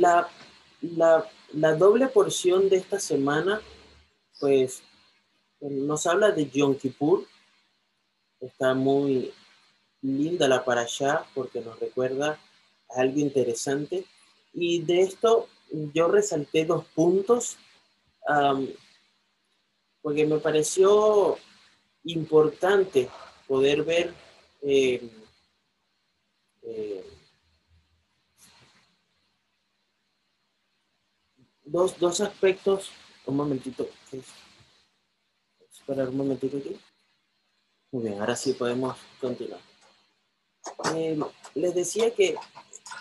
La, la, doble porción de esta semana, pues, nos habla de Yom Kippur. Está muy linda la para allá porque nos recuerda algo interesante. Y de esto yo resalté dos puntos porque me pareció importante poder ver eh, eh, dos, dos aspectos. Un momentito. Esperar un momentito aquí. Muy bien, ahora sí podemos continuar. Eh, les decía que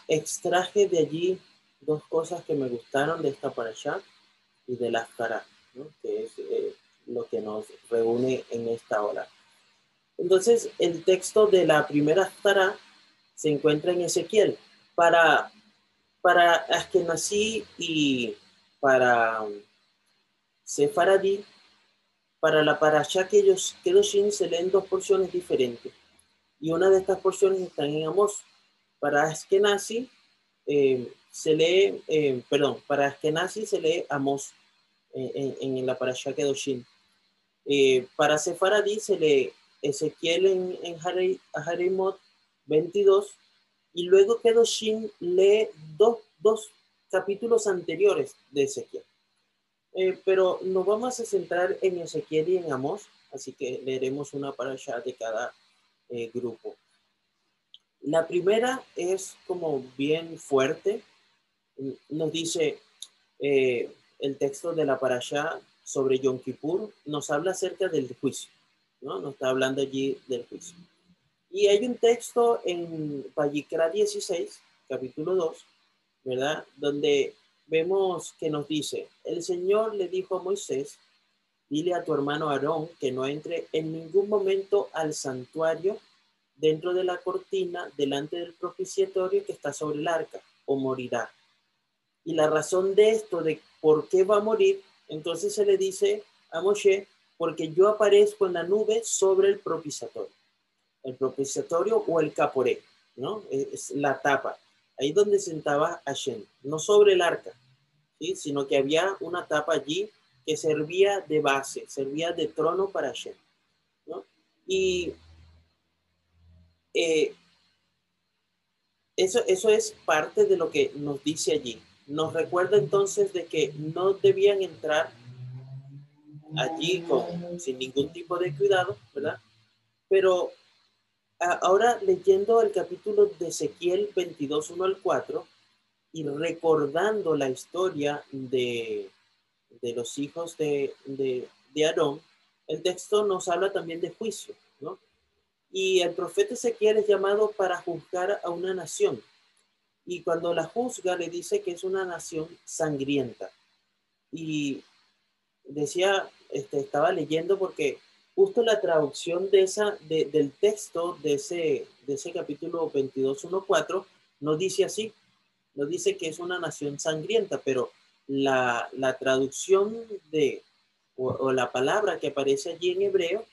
extraje de allí dos cosas que me gustaron de esta para allá y de la cara, que es eh, lo que nos reúne en esta hora. Entonces, el texto de la primera Tara se encuentra en Ezequiel. Para, para Askenazí y para Sefaradí, para la parasha que ellos Kedoshim se leen dos porciones diferentes. Y una de estas porciones está en Amos. Para Askenazi eh, se lee, eh, perdón, para Askenazi se lee Amos eh, en, la parasha Kedoshim. Eh, para Sefaradí se lee Ezequiel en, en Harimot 22 y luego Kedoshim lee dos, dos capítulos anteriores de Ezequiel. Eh, pero nos vamos a centrar en Ezequiel y en Amos, así que leeremos una parasha de cada eh, grupo. La primera es como bien fuerte. Nos dice eh, el texto de la parasha sobre Yom Kippur, nos habla acerca del juicio, ¿no? Nos está hablando allí del juicio. Y hay un texto en Vallicra 16, capítulo 2, ¿verdad? Donde vemos que nos dice, el Señor le dijo a Moisés, dile a tu hermano Aarón que no entre en ningún momento al santuario dentro de la cortina delante del propiciatorio que está sobre el arca, o morirá. Y la razón de esto, de por qué va a morir, entonces se le dice a Moshe, porque yo aparezco en la nube sobre el propiciatorio. El propiciatorio o el caporé, ¿no? Es la tapa ahí donde sentaba Hashem, no sobre el arca, ¿sí? sino que había una tapa allí que servía de base, servía de trono para Hashem. ¿no? Y eh, eso, eso es parte de lo que nos dice allí. Nos recuerda entonces de que no debían entrar allí con, sin ningún tipo de cuidado, ¿verdad? Pero ahora leyendo el capítulo de Ezequiel 22, 1 al 4 y recordando la historia de, de los hijos de, de, de, Aarón, el texto nos habla también de juicio, ¿no? Y el profeta Ezequiel es llamado para juzgar a una nación. Y cuando la juzga le dice que es una nación sangrienta. Y decía, este, estaba leyendo porque justo la traducción de esa, del texto de ese, de ese capítulo 22.1.4 no dice así, no dice que es una nación sangrienta, pero la, la traducción de, o, la palabra que aparece allí en hebreo,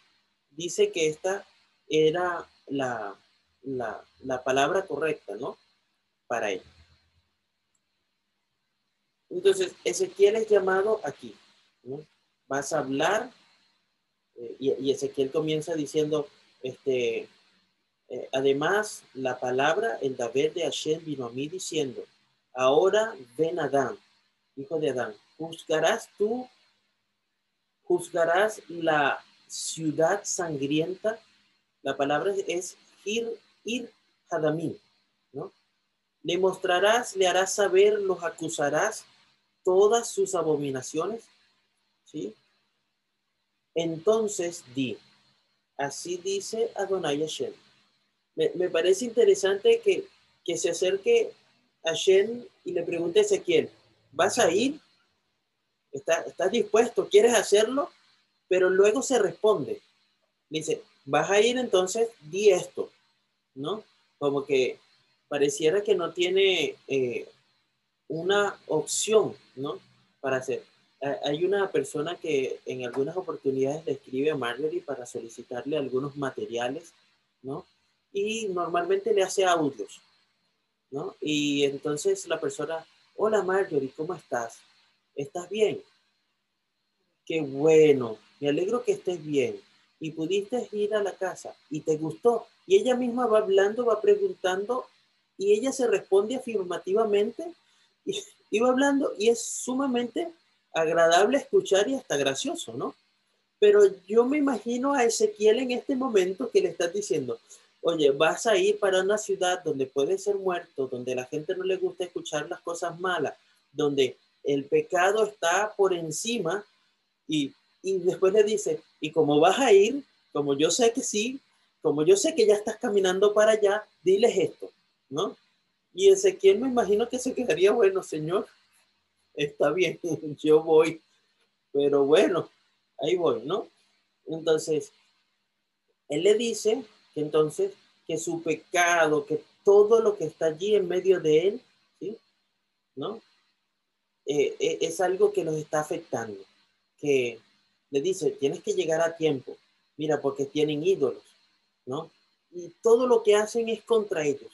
dice que esta era la, la, la palabra correcta, ¿no? Para él. Entonces, Ezequiel es llamado aquí, ¿no? Vas a hablar eh, y, Ezequiel comienza diciendo, este, eh, además, la palabra, el David de Hashem vino a mí diciendo, ahora ven Adán, hijo de Adán, juzgarás tú, juzgarás la ciudad sangrienta. La palabra es ir, ir hadamim, ¿no? Le mostrarás, le harás saber, los acusarás todas sus abominaciones, ¿sí? Entonces di, así dice Adonai Hashem. Me, me parece interesante que, que se acerque a Hashem y le pregunte a Ezequiel, ¿vas a ir? ¿Estás, dispuesto? ¿Quieres hacerlo? Pero luego se responde. Dice, ¿vas a ir entonces? Di esto, ¿no? Como que pareciera que no tiene eh, una opción, ¿no? Para hacer hay una persona que en algunas oportunidades le escribe a Marjorie para solicitarle algunos materiales, ¿no? Y normalmente le hace audios, ¿no? Y entonces la persona hola Marjorie, ¿cómo estás? ¿Estás bien? Qué bueno, me alegro que estés bien. Y pudiste ir a la casa y te gustó. Y ella misma va hablando, va preguntando y ella se responde afirmativamente y, y va hablando y es sumamente agradable escuchar y hasta gracioso, ¿no? Pero yo me imagino a Ezequiel en este momento que le estás diciendo, oye, vas a ir para una ciudad donde puede ser muerto, donde la gente no le gusta escuchar las cosas malas, donde el pecado está por encima y, y después le dice, y como vas a ir, como yo sé que sí, como yo sé que ya estás caminando para allá, diles esto, ¿no? Y Ezequiel me imagino que se quedaría, bueno, Señor, está bien, yo voy, pero bueno, ahí voy, ¿no? Entonces, él le dice que entonces que su pecado, que todo lo que está allí en medio de él, ¿sí? ¿No? Eh, eh, es algo que los está afectando, que le dice, tienes que llegar a tiempo, mira, porque tienen ídolos, ¿no? Y todo lo que hacen es contra ellos.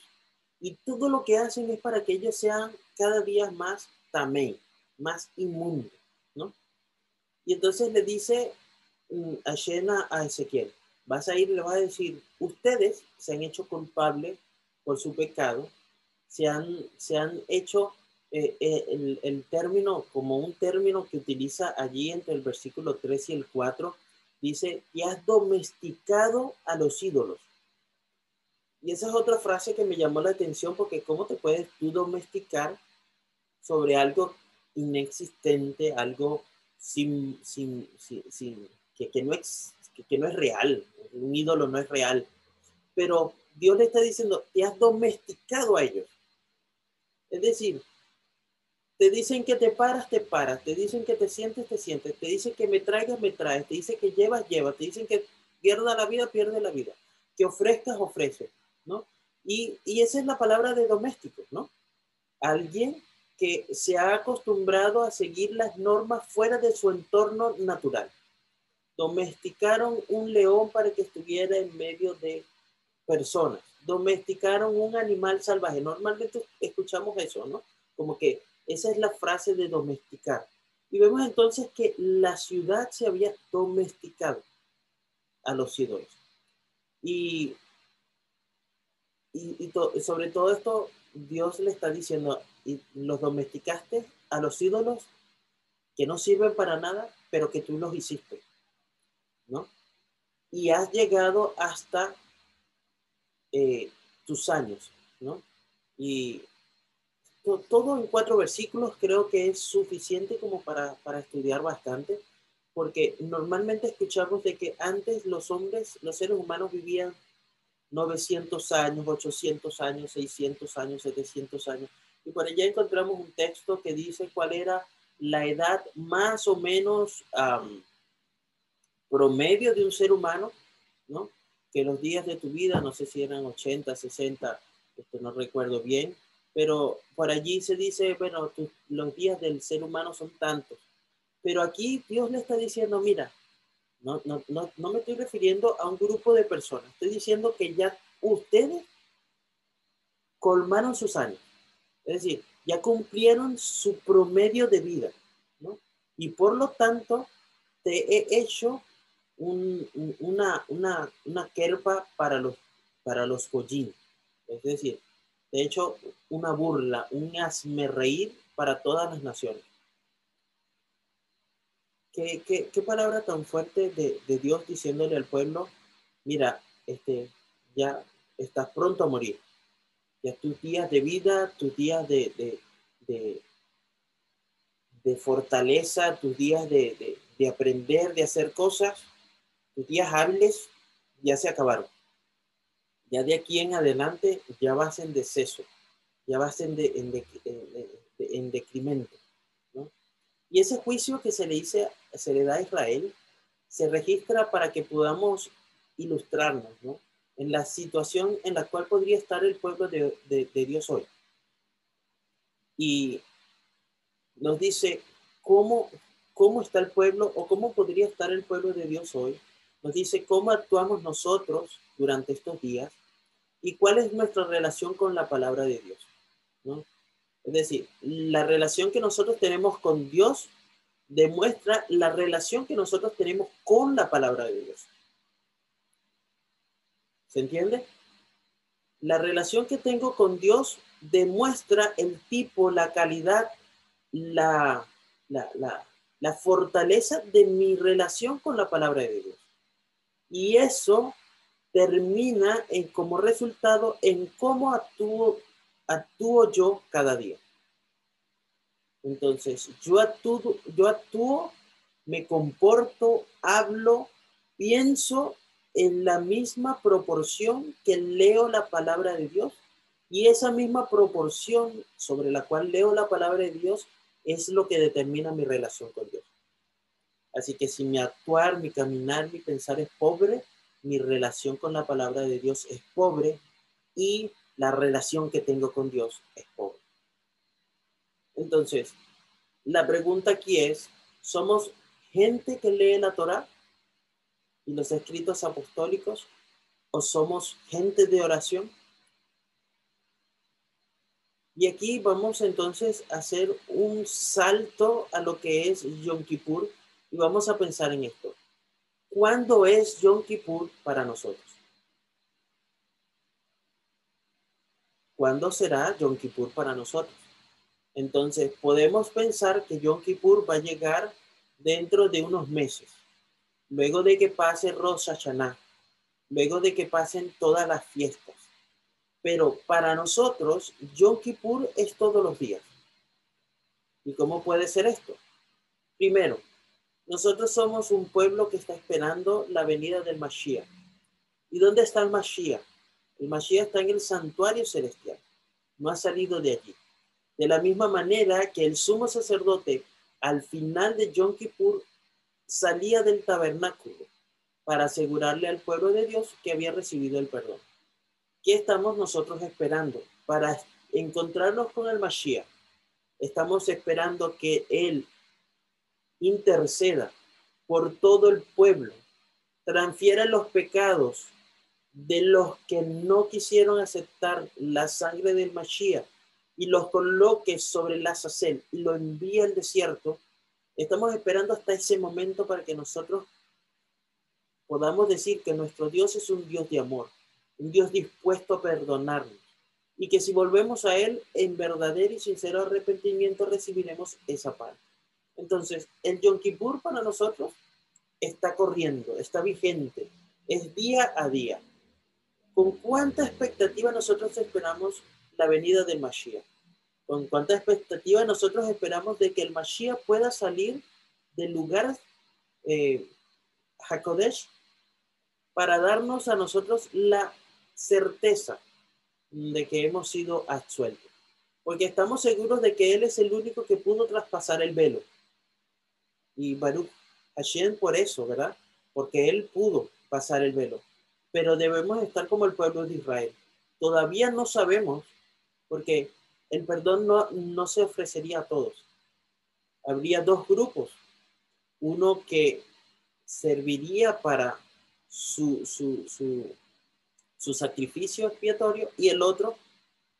Y todo lo que hacen es para que ellos sean cada día más tamén, más inmundos, ¿no? Y entonces le dice mm, a Shena a Ezequiel, vas a ir le vas a decir, ustedes se han hecho culpables por su pecado, se han, se han hecho eh, eh, el, el, término, como un término que utiliza allí entre el versículo 3 y el 4, dice, y has domesticado a los ídolos. Y esa es otra frase que me llamó la atención porque ¿cómo te puedes tú domesticar sobre algo inexistente, algo sin, sin, sin, que, que, no es, que, no es real, un ídolo no es real. Pero Dios le está diciendo, te has domesticado a ellos. Es decir, te dicen que te paras, te paras, te dicen que te sientes, te sientes, te dicen que me traigas, me traes, te dicen que llevas, llevas, te dicen que pierda la vida, pierde la vida, que ofrezcas, ofrece, ¿no? Y, y esa es la palabra de doméstico, ¿no? Alguien se ha acostumbrado a seguir las normas fuera de su entorno natural. Domesticaron un león para que estuviera en medio de personas. Domesticaron un animal salvaje. Normalmente escuchamos eso, ¿no? Como que esa es la frase de domesticar. Y vemos entonces que la ciudad se había domesticado a los ídolos. Y sobre todo esto, Dios le está diciendo, y los domesticaste a los ídolos que no sirven para nada, pero que tú los hiciste, ¿no? Y has llegado hasta eh, tus años, ¿no? Y todo en cuatro versículos creo que es suficiente como para, para estudiar bastante, porque normalmente escuchamos de que antes los hombres, los seres humanos vivían 900 años, 800 años, 600 años, 700 años. Y por allá encontramos un texto que dice cuál era la edad más o menos promedio de un ser humano, ¿no? Que los días de tu vida, no sé si eran 80, 60, esto no recuerdo bien, pero por allí se dice, bueno, los días del ser humano son tantos. Pero aquí Dios le está diciendo, mira, no, no, no, me estoy refiriendo a un grupo de personas, estoy diciendo que ya ustedes colmaron sus años. Es decir, ya cumplieron su promedio de vida, ¿no? Y por lo tanto, te he hecho un, una, una, una kerpa para los, para los. Es decir, te he hecho una burla, un hazme reír para todas las naciones. ¿Qué, qué, qué palabra tan fuerte de, de, Dios diciéndole al pueblo, mira, este, ya estás pronto a morir ya tus días de vida, tus días de, de, de, fortaleza, tus días de, de, aprender, de hacer cosas, tus días hábiles ya se acabaron. Ya de aquí en adelante ya vas en deceso, ya vas en, en, de, en, decremento. Y ese juicio que se le, dice, se le da a Israel se registra para que podamos ilustrarnos, ¿no? en la situación en la cual podría estar el pueblo de, de, de Dios hoy. Y nos dice cómo, cómo está el pueblo o cómo podría estar el pueblo de Dios hoy. Nos dice cómo actuamos nosotros durante estos días y cuál es nuestra relación con la palabra de Dios. ¿no? Es decir, la relación que nosotros tenemos con Dios demuestra la relación que nosotros tenemos con la palabra de Dios. ¿Se entiende? La relación que tengo con Dios demuestra el tipo, la calidad, la, la, fortaleza de mi relación con la palabra de Dios. Y eso termina en como resultado en cómo actúo, actúo yo cada día. Entonces, yo actúo, yo actúo, me comporto, hablo, pienso en la misma proporción que leo la palabra de Dios y esa misma proporción sobre la cual leo la palabra de Dios es lo que determina mi relación con Dios. Así que si mi actuar, mi caminar, mi pensar es pobre, mi relación con la palabra de Dios es pobre y la relación que tengo con Dios es pobre. Entonces, la pregunta aquí es, ¿somos gente que lee la Torah y los escritos apostólicos o somos gente de oración? Y aquí vamos entonces a hacer un salto a lo que es Yom Kippur y vamos a pensar en esto. ¿Cuándo es Yom Kippur para nosotros? ¿Cuándo será Yom Kippur para nosotros? Entonces, podemos pensar que Yom Kippur va a llegar dentro de unos meses, luego de que pase Rosh Hashanah, luego de que pasen todas las fiestas. Pero para nosotros, Yom Kippur es todos los días. ¿Y cómo puede ser esto? Primero, nosotros somos un pueblo que está esperando la venida del Mashiach. ¿Y dónde está el Mashiach? El Mashiach está en el santuario celestial. No ha salido de allí. De la misma manera que el sumo sacerdote al final de Yom Kippur salía del tabernáculo para asegurarle al pueblo de Dios que había recibido el perdón. ¿Qué estamos nosotros esperando? Para encontrarnos con el Mashiach. Estamos esperando que Él interceda por todo el pueblo, transfiera los pecados de los que no quisieron aceptar la sangre del Mashiach y los coloque sobre la sacel y lo envíe al desierto, estamos esperando hasta ese momento para que nosotros podamos decir que nuestro Dios es un Dios de amor, un Dios dispuesto a perdonarnos y que si volvemos a Él en verdadero y sincero arrepentimiento recibiremos esa paz. Entonces, el Yom Kippur para nosotros está corriendo, está vigente, es día a día. ¿Con cuánta expectativa nosotros esperamos la venida del Mashiach. Con cuánta expectativa nosotros esperamos de que el Mashiach pueda salir del lugar eh, Hakodesh para darnos a nosotros la certeza de que hemos sido absueltos. Porque estamos seguros de que Él es el único que pudo traspasar el velo. Y Baruch Hashem por eso, ¿verdad? Porque Él pudo pasar el velo. Pero debemos estar como el pueblo de Israel. Todavía no sabemos porque el perdón no, se ofrecería a todos. Habría dos grupos, uno que serviría para su, su, sacrificio expiatorio y el otro,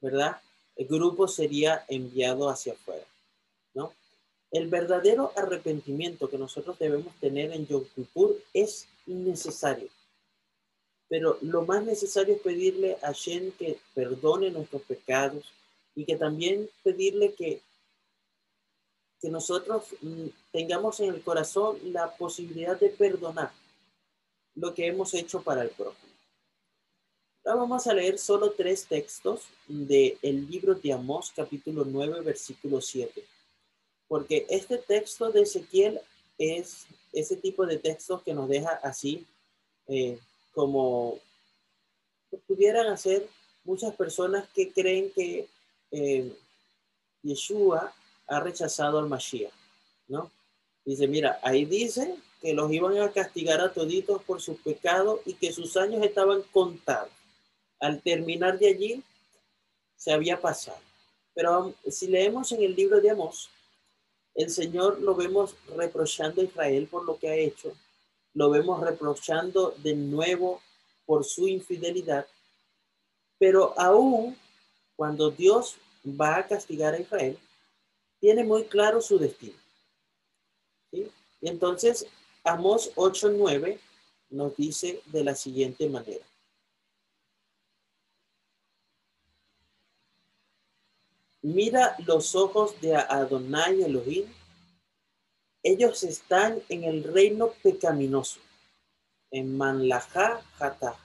¿verdad? El grupo sería enviado hacia afuera, ¿no? El verdadero arrepentimiento que nosotros debemos tener en Yom Kippur es innecesario. Pero lo más necesario es pedirle a Shen que perdone nuestros pecados y que también pedirle que, que nosotros mm, tengamos en el corazón la posibilidad de perdonar lo que hemos hecho para el prójimo. Ahora vamos a leer solo tres textos del el libro de Amós, capítulo 9, versículo 7. Porque este texto de Ezequiel es ese tipo de textos que nos deja así, eh, como pudieran hacer muchas personas que creen que eh, Yeshua ha rechazado al Mashiach, ¿no? Dice, mira, ahí dice que los iban a castigar a toditos por sus pecados y que sus años estaban contados. Al terminar de allí, se había pasado. Pero si leemos en el libro de Amós, el Señor lo vemos reprochando a Israel por lo que ha hecho, lo vemos reprochando de nuevo por su infidelidad, pero aún cuando Dios va a castigar a Israel, tiene muy claro su destino. ¿sí? Y entonces, Amos 8.9 nos dice de la siguiente manera. Mira los ojos de Adonai Elohim. Ellos están en el reino pecaminoso, en Manlajá Jata,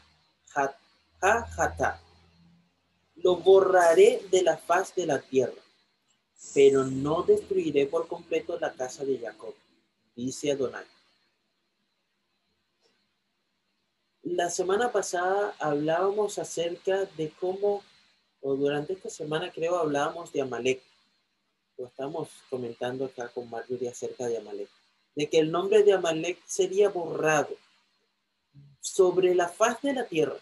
Jata. Lo borraré de la faz de la tierra, pero no destruiré por completo la casa de Jacob, dice Adonai. La semana pasada hablábamos acerca de cómo o durante esta semana creo hablábamos de Amalek, o estamos comentando acá con Marjorie acerca de Amalek, de que el nombre de Amalek sería borrado sobre la faz de la tierra.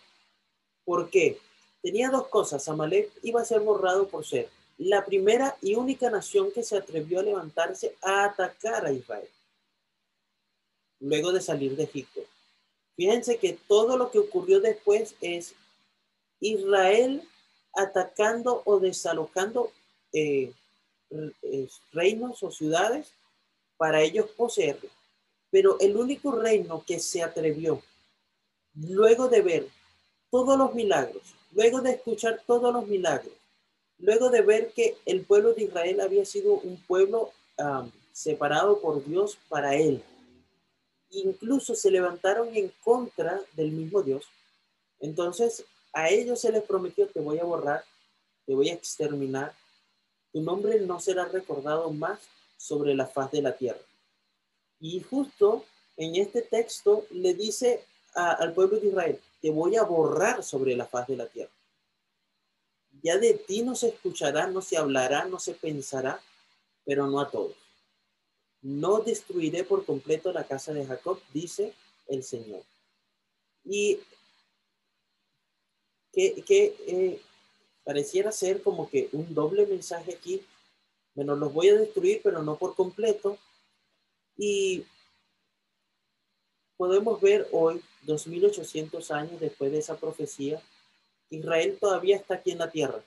¿Por qué? Tenía dos cosas. Amalek iba a ser borrado por ser la primera y única nación que se atrevió a levantarse a atacar a Israel, luego de salir de Egipto. Fíjense que todo lo que ocurrió después es Israel atacando o desalojando eh, reinos o ciudades para ellos poseerlo. Pero el único reino que se atrevió, luego de ver todos los milagros, luego de escuchar todos los milagros, luego de ver que el pueblo de Israel había sido un pueblo separado por Dios para él, incluso se levantaron en contra del mismo Dios, entonces a ellos se les prometió, te voy a borrar, te voy a exterminar, tu nombre no será recordado más sobre la faz de la tierra. Y justo en este texto le dice al pueblo de Israel, te voy a borrar sobre la faz de la tierra. Ya de ti no se escuchará, no se hablará, no se pensará, pero no a todos. No destruiré por completo la casa de Jacob, dice el Señor. Y que, eh, pareciera ser como que un doble mensaje aquí. Bueno, los voy a destruir, pero no por completo. Y podemos ver hoy, 2800 años después de esa profecía, Israel todavía está aquí en la tierra,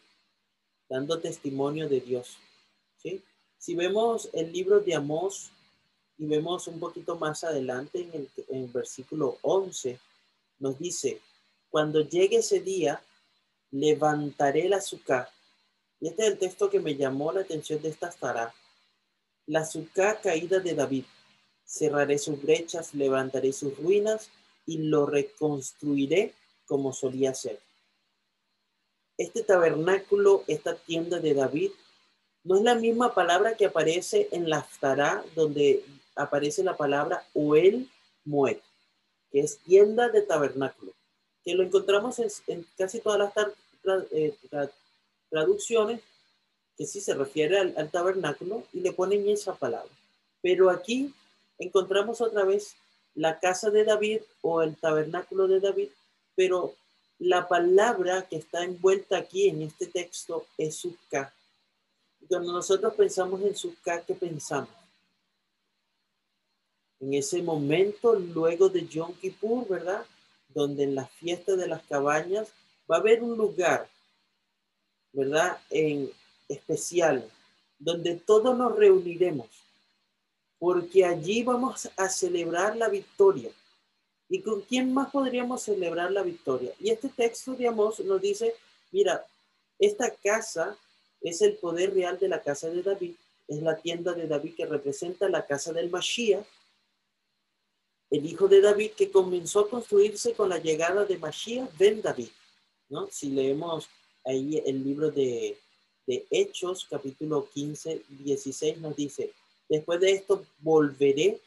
dando testimonio de Dios. ¿sí? Si vemos el libro de Amós y vemos un poquito más adelante en el, en el versículo 11, nos dice, cuando llegue ese día, levantaré la azúcar. Y este es el texto que me llamó la atención de esta estará. La azúcar caída de David. Cerraré sus brechas, levantaré sus ruinas y lo reconstruiré como solía ser. Este tabernáculo, esta tienda de David, no es la misma palabra que aparece en la Aftará, donde aparece la palabra Oel Moed, que es tienda de tabernáculo que lo encontramos en, casi todas las eh, traducciones que sí se refiere al, tabernáculo y le ponen esa palabra. Pero aquí encontramos otra vez la casa de David o el tabernáculo de David, pero la palabra que está envuelta aquí en este texto es Sukkah. Cuando nosotros pensamos en Sukkah, ¿qué pensamos? En ese momento, luego de Yom Kippur, ¿verdad? Donde en la fiesta de las cabañas va a haber un lugar, ¿verdad? En especial, donde todos nos reuniremos, porque allí vamos a celebrar la victoria. ¿Y con quién más podríamos celebrar la victoria? Y este texto de Amós nos dice, mira, esta casa es el poder real de la casa de David, es la tienda de David que representa la casa del Mashiach, el hijo de David, que comenzó a construirse con la llegada de Mashiach ben David. ¿no? Si leemos ahí el libro de, Hechos, capítulo 15, 16, nos dice, después de esto volveré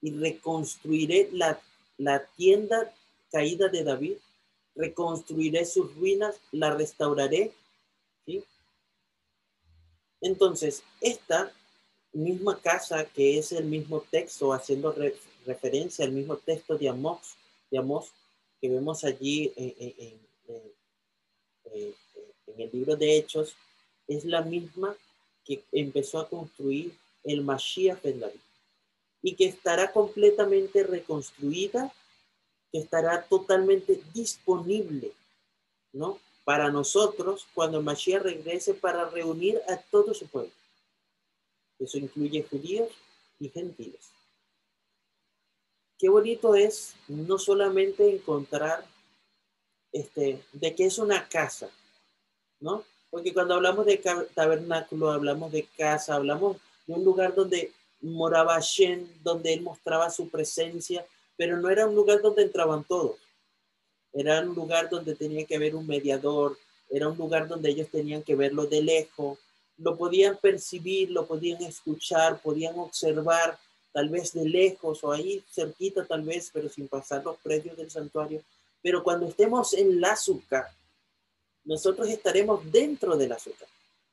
y reconstruiré la, la tienda caída de David, reconstruiré sus ruinas, la restauraré. Entonces, esta misma casa, que es el mismo texto haciendo referencia al mismo texto de Amós, de que vemos allí en, el libro de Hechos, es la misma que empezó a construir el Mashiach en David y que estará completamente reconstruida, que estará totalmente disponible, ¿no? para nosotros cuando Mashiach regrese para reunir a todo su pueblo. Eso incluye judíos y gentiles. Qué bonito es no solamente encontrar este, de qué es una casa, ¿no? Porque cuando hablamos de tabernáculo, hablamos de casa, hablamos de un lugar donde moraba Shen, donde él mostraba su presencia, pero no era un lugar donde entraban todos. Era un lugar donde tenía que haber un mediador, era un lugar donde ellos tenían que verlo de lejos, lo podían percibir, lo podían escuchar, podían observar, tal vez de lejos o ahí cerquita tal vez, pero sin pasar los predios del santuario. Pero cuando estemos en la azúcar, nosotros estaremos dentro del azúcar.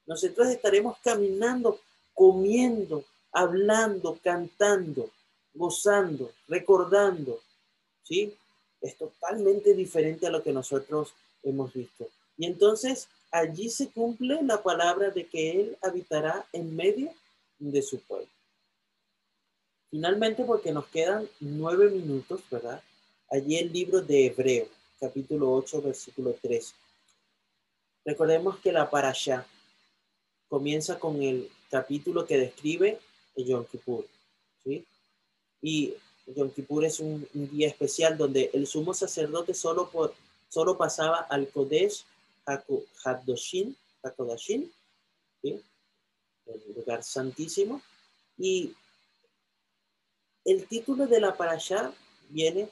Nosotros estaremos caminando, comiendo, hablando, cantando, gozando, recordando. ¿Sí? Es totalmente diferente a lo que nosotros hemos visto. Y entonces allí se cumple la palabra de que Él habitará en medio de su pueblo. Finalmente, porque nos quedan nueve minutos, ¿verdad? Allí el libro de Hebreo, capítulo 8, versículo 3. Recordemos que la parasha comienza con el capítulo que describe el Yom Kippur, ¿sí? Y Yom Kippur es un, día especial donde el sumo sacerdote solo, por, solo pasaba al Kodesh Hakodashin, ¿sí? el lugar santísimo, y el título de la parasha viene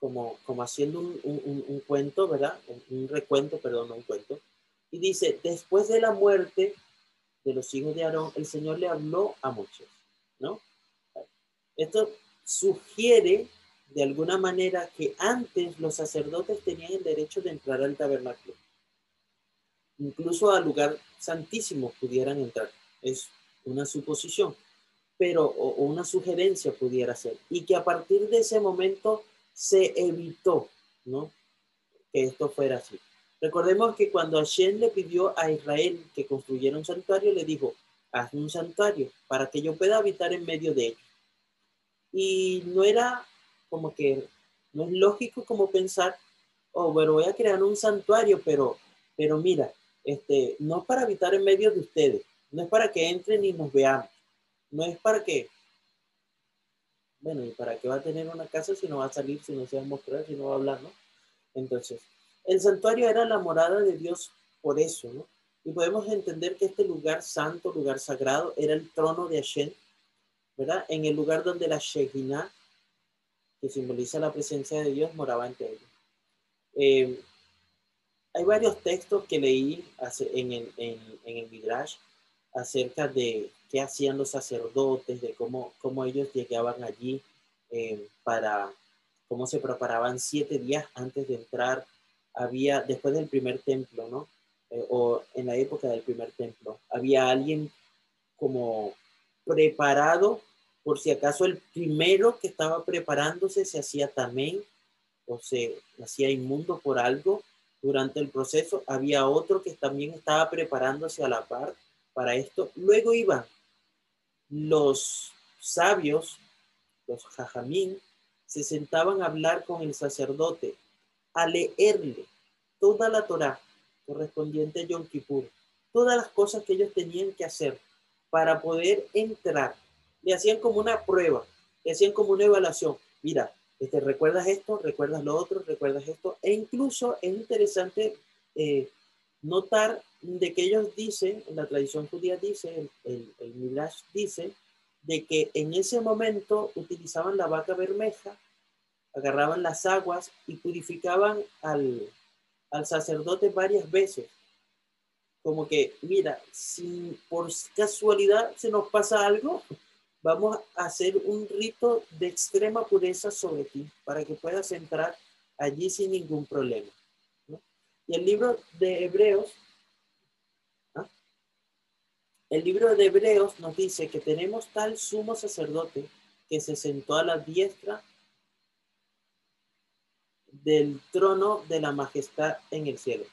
como, como haciendo un, un, cuento, ¿verdad? Un, recuento, perdón, no un cuento. Y dice, después de la muerte de los hijos de Aarón, el Señor le habló a muchos, ¿no? Esto sugiere de alguna manera que antes los sacerdotes tenían el derecho de entrar al tabernáculo. Incluso al lugar santísimo pudieran entrar. Es una suposición pero o, una sugerencia pudiera ser, y que a partir de ese momento se evitó, ¿no? Que esto fuera así. Recordemos que cuando Hashem le pidió a Israel que construyera un santuario, le dijo, haz un santuario para que yo pueda habitar en medio de ellos. Y no era como que, no es lógico como pensar, oh, bueno, voy a crear un santuario, pero, pero mira, este, no es para habitar en medio de ustedes, no es para que entren y nos veamos no es para qué. Bueno, ¿y para qué va a tener una casa si no va a salir, si no se va a mostrar, si no va a hablar, ¿no? Entonces, el santuario era la morada de Dios por eso, ¿no? Y podemos entender que este lugar santo, lugar sagrado, era el trono de Hashem, ¿verdad? En el lugar donde la Shekinah, que simboliza la presencia de Dios, moraba entre ellos. Eh, hay varios textos que leí en el, en, en el Midrash acerca de qué hacían los sacerdotes, de cómo, cómo ellos llegaban allí eh, para, cómo se preparaban siete días antes de entrar. Había, después del primer templo, ¿no? Eh, o en la época del primer templo, había alguien como preparado por si acaso el primero que estaba preparándose se hacía también o se hacía inmundo por algo durante el proceso, había otro que también estaba preparándose a la par para esto. Luego iban los sabios, los jajamín, se sentaban a hablar con el sacerdote, a leerle toda la Torah correspondiente a Yom Kippur, todas las cosas que ellos tenían que hacer para poder entrar. Le hacían como una prueba, le hacían como una evaluación. Mira, este, ¿recuerdas esto? ¿Recuerdas lo otro? ¿Recuerdas esto? E incluso es interesante eh, notar de que ellos dicen, en la tradición judía dice, el, el, dice, de que en ese momento utilizaban la vaca bermeja, agarraban las aguas y purificaban al, al sacerdote varias veces. Como que, mira, si por casualidad se nos pasa algo, vamos a hacer un rito de extrema pureza sobre ti para que puedas entrar allí sin ningún problema. El libro de Hebreos el libro de Hebreos nos dice que tenemos tal sumo sacerdote que se sentó a la diestra del trono de la majestad en el cielo.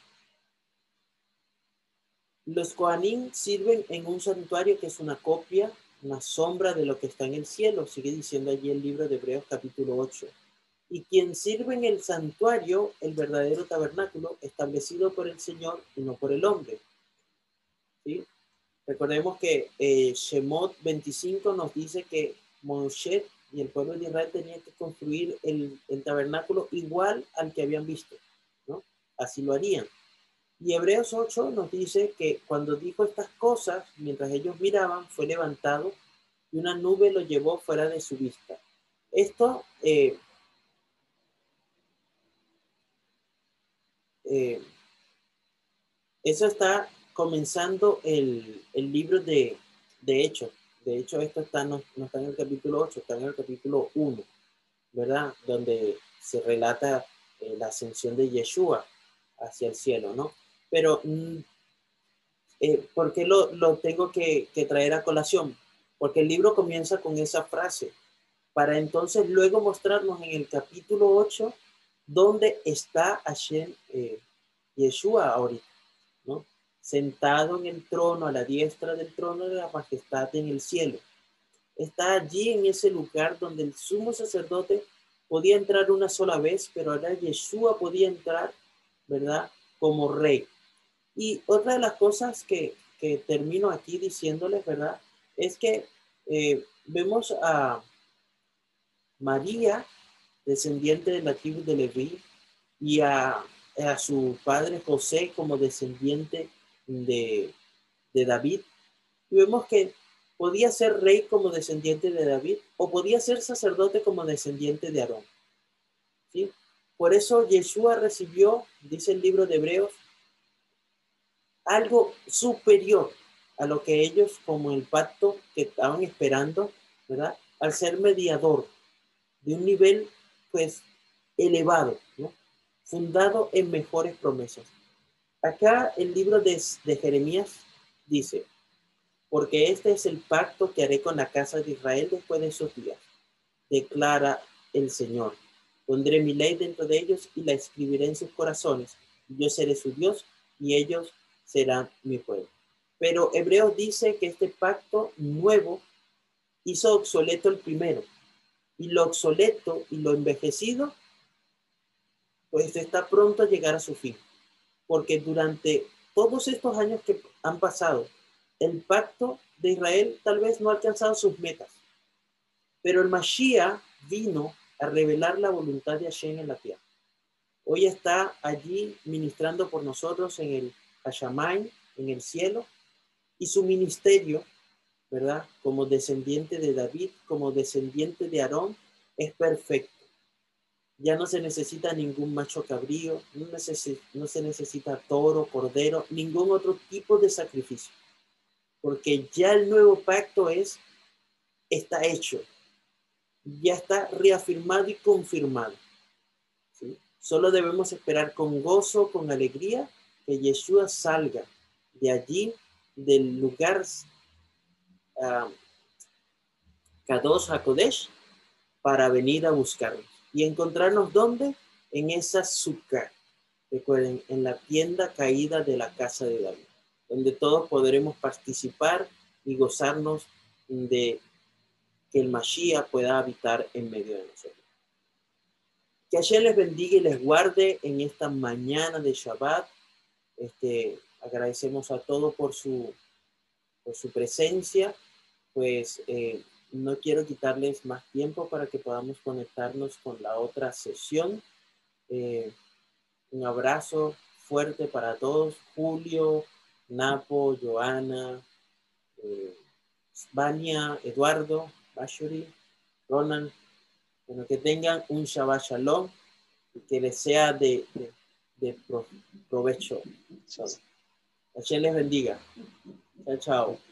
Los Kohanim sirven en un santuario que es una copia, una sombra de lo que está en el cielo, sigue diciendo allí el libro de Hebreos capítulo 8. Y quien sirve en el santuario, el verdadero tabernáculo, establecido por el Señor y no por el hombre. ¿Sí? Recordemos que eh, Shemot 25 nos dice que Moshe y el pueblo de Israel tenían que construir el, tabernáculo igual al que habían visto, ¿no? Así lo harían. Y Hebreos 8 nos dice que cuando dijo estas cosas, mientras ellos miraban, fue levantado y una nube lo llevó fuera de su vista. Esto eh, eh, eso está comenzando el, el libro de, de, Hechos. De hecho, esto está, no, está en el capítulo 8, está en el capítulo 1, ¿verdad? Donde se relata eh, la ascensión de Yeshua hacia el cielo, ¿no? Pero, mm, eh, ¿por qué lo, lo tengo que, que, traer a colación? Porque el libro comienza con esa frase, para entonces luego mostrarnos en el capítulo 8 dónde está Hashem eh, Yeshua ahorita, ¿no? sentado en el trono, a la diestra del trono de la majestad en el cielo. Está allí en ese lugar donde el sumo sacerdote podía entrar una sola vez, pero ahora Yeshua podía entrar, ¿verdad? Como rey. Y otra de las cosas que, que termino aquí diciéndoles, ¿verdad? Es que eh, vemos a María, descendiente de la tribu de Leví, y a, a su padre José como descendiente de, David. Y vemos que podía ser rey como descendiente de David o podía ser sacerdote como descendiente de Aarón. ¿Sí? Por eso Yeshua recibió, dice el libro de Hebreos, algo superior a lo que ellos como el pacto que estaban esperando, ¿verdad? Al ser mediador de un nivel pues elevado. Fundado en mejores promesas. Acá el libro de, Jeremías dice, porque este es el pacto que haré con la casa de Israel después de esos días, declara el Señor. Pondré mi ley dentro de ellos y la escribiré en sus corazones. Yo seré su Dios y ellos serán mi pueblo. Pero Hebreos dice que este pacto nuevo hizo obsoleto el primero. Y lo obsoleto y lo envejecido, pues está pronto a llegar a su fin porque durante todos estos años que han pasado, el pacto de Israel tal vez no ha alcanzado sus metas, pero el Mashiach vino a revelar la voluntad de Hashem en la tierra. Hoy está allí ministrando por nosotros en el Hashamayim, en el cielo, y su ministerio, ¿verdad? Como descendiente de David, como descendiente de Aarón, es perfecto ya no se necesita ningún macho cabrío, no, no se necesita toro, cordero, ningún otro tipo de sacrificio, porque ya el nuevo pacto es, está hecho, ya está reafirmado y confirmado. Solo debemos esperar con gozo, con alegría, que Yeshua salga de allí, del lugar uh, Kadosh HaKodesh, para venir a buscarnos y encontrarnos dónde? En esa sukkah. Recuerden, en la tienda caída de la casa de David, donde todos podremos participar y gozarnos de que el Mashiach pueda habitar en medio de nosotros. Que ayer les bendiga y les guarde en esta mañana de Shabbat. Este, agradecemos a todos por su, por su presencia. Pues eh, no quiero quitarles más tiempo para que podamos conectarnos con la otra sesión. Eh, un abrazo fuerte para todos. Julio, Napo, Joana, eh, Eduardo, Bashuri, Ronan. Bueno, que tengan un Shabbat Shalom y que les sea de, de, provecho. Hashem les bendiga. Chao, chao.